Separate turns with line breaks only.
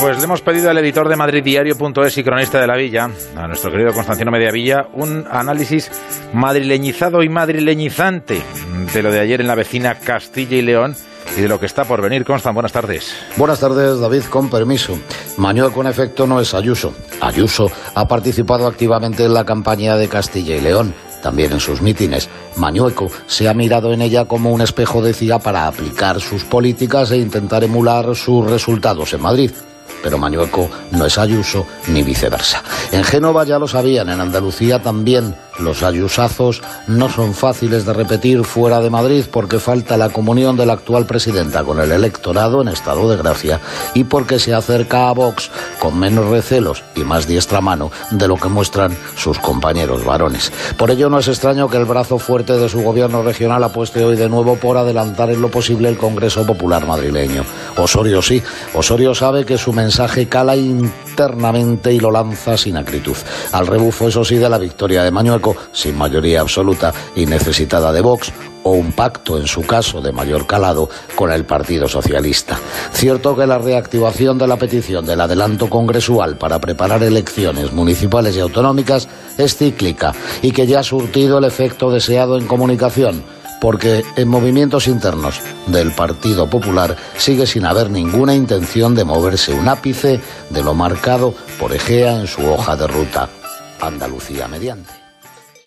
Pues le hemos pedido al editor de madriddiario.es y cronista de la Villa, a nuestro querido Constantino Mediavilla, un análisis madrileñizado y madrileñizante de lo de ayer en la vecina Castilla y León y de lo que está por venir. Constan, buenas tardes.
Buenas tardes, David, con permiso. Mañueco, con efecto, no es Ayuso. Ayuso ha participado activamente en la campaña de Castilla y León también en sus mítines. Mañueco se ha mirado en ella como un espejo, decía, para aplicar sus políticas e intentar emular sus resultados en Madrid pero Mañueco no es Ayuso ni viceversa. En Génova ya lo sabían, en Andalucía también. Los ayusazos no son fáciles de repetir fuera de Madrid porque falta la comunión de la actual presidenta con el electorado en estado de gracia y porque se acerca a Vox con menos recelos y más diestra mano de lo que muestran sus compañeros varones. Por ello no es extraño que el brazo fuerte de su gobierno regional apueste hoy de nuevo por adelantar en lo posible el Congreso Popular madrileño. Osorio sí, Osorio sabe que su mensaje cala internamente y lo lanza sin acritud. Al rebufo, eso sí, de la victoria de Mañueco, sin mayoría absoluta y necesitada de Vox, un pacto, en su caso, de mayor calado con el Partido Socialista. Cierto que la reactivación de la petición del adelanto congresual para preparar elecciones municipales y autonómicas es cíclica y que ya ha surtido el efecto deseado en comunicación porque en movimientos internos del Partido Popular sigue sin haber ninguna intención de moverse un ápice de lo marcado por Egea en su hoja de ruta, Andalucía mediante.